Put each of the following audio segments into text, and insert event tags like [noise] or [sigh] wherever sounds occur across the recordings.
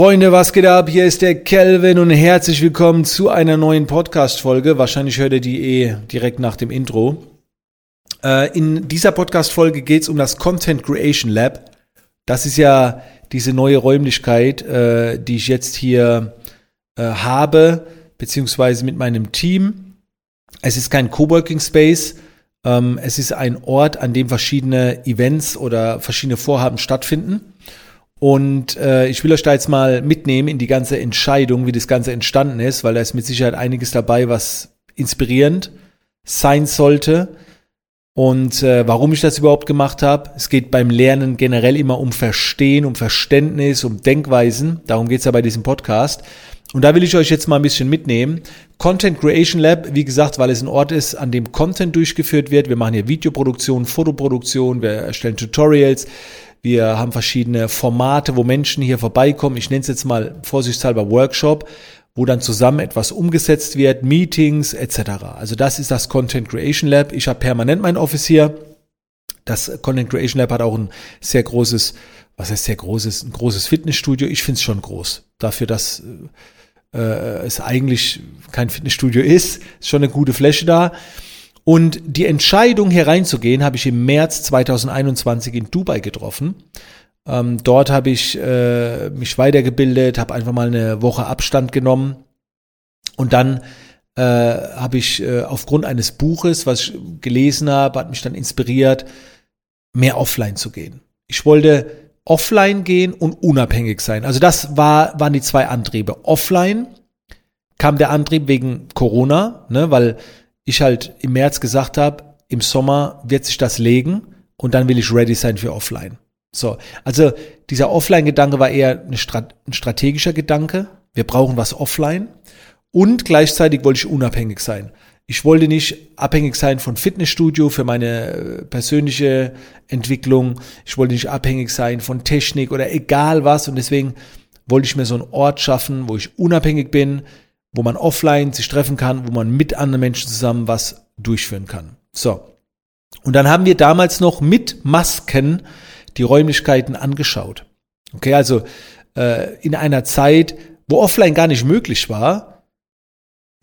Freunde, was geht ab? Hier ist der Kelvin und herzlich willkommen zu einer neuen Podcast-Folge. Wahrscheinlich hört ihr die eh direkt nach dem Intro. Äh, in dieser Podcast-Folge geht es um das Content Creation Lab. Das ist ja diese neue Räumlichkeit, äh, die ich jetzt hier äh, habe, beziehungsweise mit meinem Team. Es ist kein Coworking Space. Ähm, es ist ein Ort, an dem verschiedene Events oder verschiedene Vorhaben stattfinden. Und äh, ich will euch da jetzt mal mitnehmen in die ganze Entscheidung, wie das Ganze entstanden ist, weil da ist mit Sicherheit einiges dabei, was inspirierend sein sollte. Und äh, warum ich das überhaupt gemacht habe. Es geht beim Lernen generell immer um Verstehen, um Verständnis, um Denkweisen. Darum geht's ja bei diesem Podcast. Und da will ich euch jetzt mal ein bisschen mitnehmen. Content Creation Lab, wie gesagt, weil es ein Ort ist, an dem Content durchgeführt wird. Wir machen hier Videoproduktion, Fotoproduktion, wir erstellen Tutorials, wir haben verschiedene Formate, wo Menschen hier vorbeikommen. Ich nenne es jetzt mal vorsichtshalber Workshop, wo dann zusammen etwas umgesetzt wird, Meetings etc. Also das ist das Content Creation Lab. Ich habe permanent mein Office hier. Das Content Creation Lab hat auch ein sehr großes, was heißt sehr großes, ein großes Fitnessstudio. Ich finde es schon groß. Dafür, dass äh, es eigentlich kein Fitnessstudio [laughs] ist, ist schon eine gute Fläche da. Und die Entscheidung, hier reinzugehen, habe ich im März 2021 in Dubai getroffen. Ähm, dort habe ich äh, mich weitergebildet, habe einfach mal eine Woche Abstand genommen. Und dann äh, habe ich äh, aufgrund eines Buches, was ich gelesen habe, hat mich dann inspiriert, mehr offline zu gehen. Ich wollte offline gehen und unabhängig sein. Also das war, waren die zwei Antriebe. Offline kam der Antrieb wegen Corona, ne, weil ich halt im März gesagt habe, im Sommer wird sich das legen und dann will ich ready sein für offline. So, also dieser Offline-Gedanke war eher ein, Strat ein strategischer Gedanke. Wir brauchen was offline. Und gleichzeitig wollte ich unabhängig sein. Ich wollte nicht abhängig sein von Fitnessstudio für meine äh, persönliche Entwicklung. Ich wollte nicht abhängig sein von Technik oder egal was. Und deswegen wollte ich mir so einen Ort schaffen, wo ich unabhängig bin, wo man offline sich treffen kann, wo man mit anderen Menschen zusammen was durchführen kann. So. Und dann haben wir damals noch mit Masken die Räumlichkeiten angeschaut. Okay, also äh, in einer Zeit, wo offline gar nicht möglich war,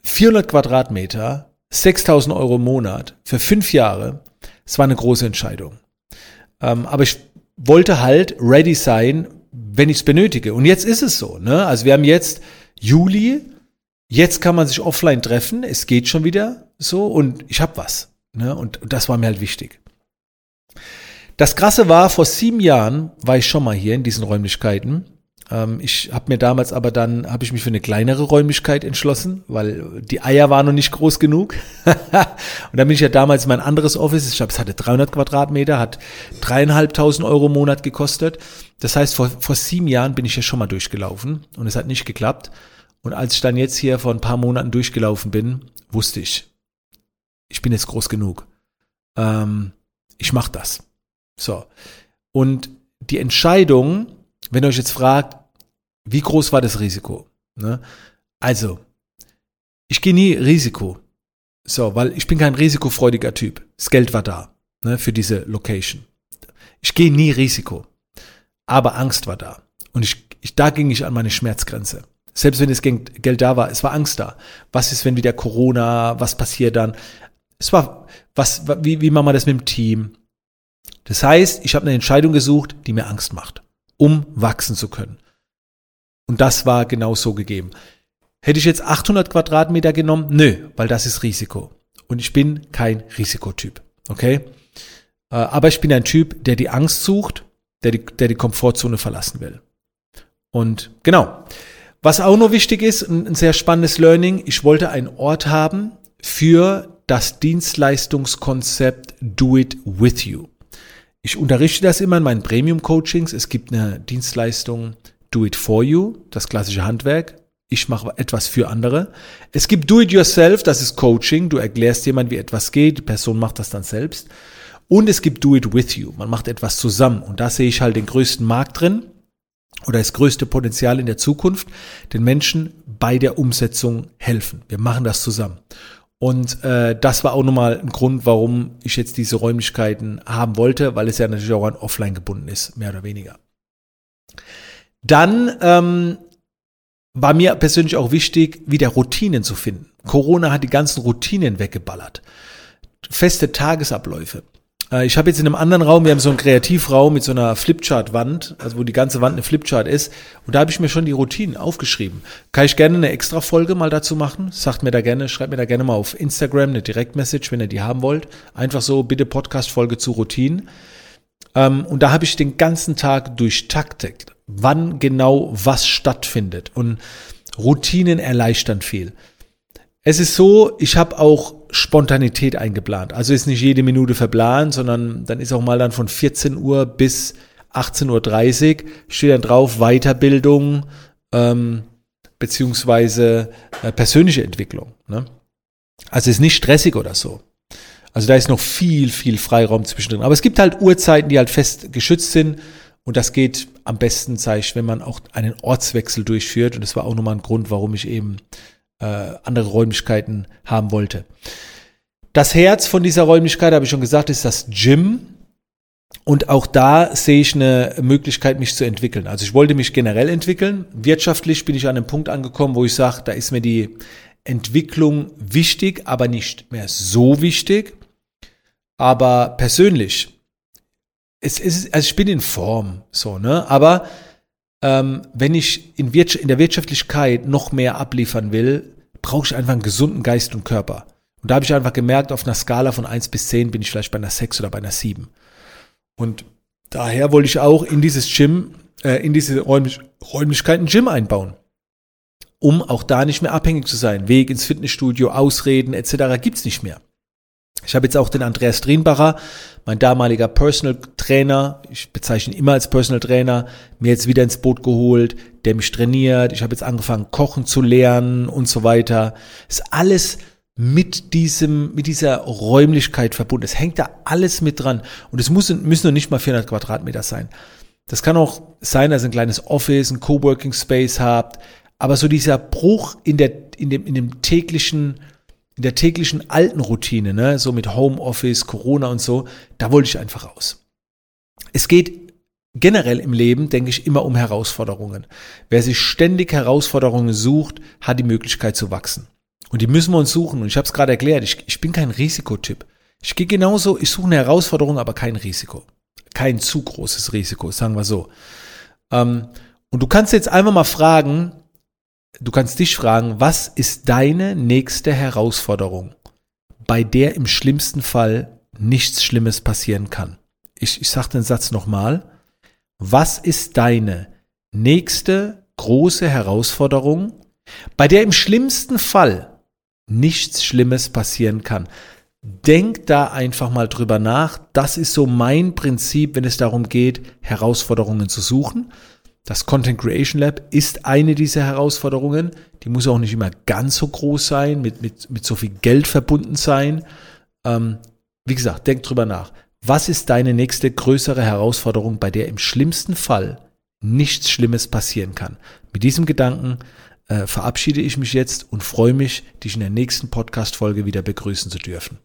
400 Quadratmeter, 6000 Euro im Monat für fünf Jahre, es war eine große Entscheidung. Ähm, aber ich wollte halt ready sein, wenn ich es benötige. Und jetzt ist es so. Ne? Also wir haben jetzt Juli, Jetzt kann man sich offline treffen, es geht schon wieder so und ich habe was. Ne? Und, das war mir halt wichtig. Das Krasse war, vor sieben Jahren war ich schon mal hier in diesen Räumlichkeiten. Ähm, ich habe mir damals aber dann, habe ich mich für eine kleinere Räumlichkeit entschlossen, weil die Eier waren noch nicht groß genug. [laughs] und dann bin ich ja damals in mein anderes Office, ich glaube, es hatte 300 Quadratmeter, hat dreieinhalbtausend Euro im Monat gekostet. Das heißt, vor, vor sieben Jahren bin ich ja schon mal durchgelaufen und es hat nicht geklappt. Und als ich dann jetzt hier vor ein paar Monaten durchgelaufen bin, wusste ich, ich bin jetzt groß genug. Ähm, ich mache das. So. Und die Entscheidung, wenn ihr euch jetzt fragt, wie groß war das Risiko? Ne? Also, ich gehe nie Risiko. So, weil ich bin kein risikofreudiger Typ. Das Geld war da ne, für diese Location. Ich gehe nie Risiko. Aber Angst war da. Und ich, ich, da ging ich an meine Schmerzgrenze. Selbst wenn das Geld da war, es war Angst da. Was ist, wenn wieder Corona, was passiert dann? Es war, was, wie, wie machen wir das mit dem Team? Das heißt, ich habe eine Entscheidung gesucht, die mir Angst macht, um wachsen zu können. Und das war genau so gegeben. Hätte ich jetzt 800 Quadratmeter genommen? Nö, weil das ist Risiko. Und ich bin kein Risikotyp. Okay? Äh, aber ich bin ein Typ, der die Angst sucht, der die, der die Komfortzone verlassen will. Und genau. Was auch noch wichtig ist, ein, sehr spannendes Learning, ich wollte einen Ort haben für das Dienstleistungskonzept Do It With You. Ich unterrichte das immer in meinen Premium-Coachings. Es gibt eine Dienstleistung Do It For You, das klassische Handwerk. Ich mache etwas für andere. Es gibt Do It Yourself, das ist Coaching. Du erklärst jemand, wie etwas geht. Die Person macht das dann selbst. Und es gibt Do It With You. Man macht etwas zusammen. Und da sehe ich halt den größten Markt drin oder das größte Potenzial in der Zukunft, den Menschen bei der Umsetzung helfen. Wir machen das zusammen. Und äh, das war auch nochmal ein Grund, warum ich jetzt diese Räumlichkeiten haben wollte, weil es ja natürlich auch an Offline gebunden ist, mehr oder weniger. Dann ähm, war mir persönlich auch wichtig, wieder Routinen zu finden. Corona hat die ganzen Routinen weggeballert. Feste Tagesabläufe. Äh, ich habe jetzt in einem anderen Raum, wir haben so einen Kreativraum mit so einer Flipchart-Wand, also wo die ganze Wand eine Flipchart ist. Und da habe ich mir schon die Routinen aufgeschrieben. Kann ich gerne eine extra Folge mal dazu machen? Sagt mir da gerne, schreibt mir da gerne mal auf Instagram eine Direktmessage, wenn ihr die haben wollt. Einfach so, bitte Podcast-Folge zu Routinen. Ähm, und da habe ich den ganzen Tag durchtaktet, wann genau was stattfindet. Und Routinen erleichtern viel. Es ist so, ich habe auch Spontanität eingeplant. Also ist nicht jede Minute verplant, sondern dann ist auch mal dann von 14 Uhr bis 18.30 Uhr steht dann drauf Weiterbildung ähm, beziehungsweise äh, persönliche Entwicklung. Ne? Also ist nicht stressig oder so. Also da ist noch viel, viel Freiraum zwischendrin. Aber es gibt halt Uhrzeiten, die halt fest geschützt sind. Und das geht am besten, sage ich, wenn man auch einen Ortswechsel durchführt. Und das war auch nochmal ein Grund, warum ich eben äh, andere Räumlichkeiten haben wollte. Das Herz von dieser Räumlichkeit, habe ich schon gesagt, ist das Gym. Und auch da sehe ich eine Möglichkeit, mich zu entwickeln. Also ich wollte mich generell entwickeln. Wirtschaftlich bin ich an einem Punkt angekommen, wo ich sage, da ist mir die Entwicklung wichtig, aber nicht mehr so wichtig. Aber persönlich, es ist, also ich bin in Form, so, ne? Aber ähm, wenn ich in, in der Wirtschaftlichkeit noch mehr abliefern will, brauche ich einfach einen gesunden Geist und Körper. Und da habe ich einfach gemerkt, auf einer Skala von 1 bis 10 bin ich vielleicht bei einer 6 oder bei einer 7. Und daher wollte ich auch in dieses Gym, äh, in diese Räumlich Räumlichkeiten Gym einbauen. Um auch da nicht mehr abhängig zu sein. Weg ins Fitnessstudio, Ausreden etc. gibt's nicht mehr. Ich habe jetzt auch den Andreas Drienbacher, mein damaliger Personal Trainer, ich bezeichne ihn immer als Personal Trainer, mir jetzt wieder ins Boot geholt, der mich trainiert. Ich habe jetzt angefangen, kochen zu lernen und so weiter. Ist alles mit diesem, mit dieser Räumlichkeit verbunden. Es hängt da alles mit dran. Und es muss, müssen noch nicht mal 400 Quadratmeter sein. Das kann auch sein, dass ihr ein kleines Office, ein Coworking Space habt. Aber so dieser Bruch in der, in dem, in dem täglichen, in der täglichen alten Routine, ne, so mit Homeoffice, Corona und so, da wollte ich einfach raus. Es geht generell im Leben, denke ich, immer um Herausforderungen. Wer sich ständig Herausforderungen sucht, hat die Möglichkeit zu wachsen. Und die müssen wir uns suchen. Und ich habe es gerade erklärt, ich, ich bin kein Risikotyp. Ich gehe genauso, ich suche eine Herausforderung, aber kein Risiko. Kein zu großes Risiko, sagen wir so. Ähm, und du kannst jetzt einfach mal fragen, du kannst dich fragen, was ist deine nächste Herausforderung, bei der im schlimmsten Fall nichts Schlimmes passieren kann? Ich, ich sage den Satz nochmal. Was ist deine nächste große Herausforderung, bei der im schlimmsten Fall nichts Schlimmes passieren kann? Denk da einfach mal drüber nach. Das ist so mein Prinzip, wenn es darum geht, Herausforderungen zu suchen. Das Content Creation Lab ist eine dieser Herausforderungen. Die muss auch nicht immer ganz so groß sein, mit, mit, mit so viel Geld verbunden sein. Ähm, wie gesagt, denk drüber nach. Was ist deine nächste größere Herausforderung, bei der im schlimmsten Fall nichts Schlimmes passieren kann? Mit diesem Gedanken äh, verabschiede ich mich jetzt und freue mich, dich in der nächsten Podcast-Folge wieder begrüßen zu dürfen.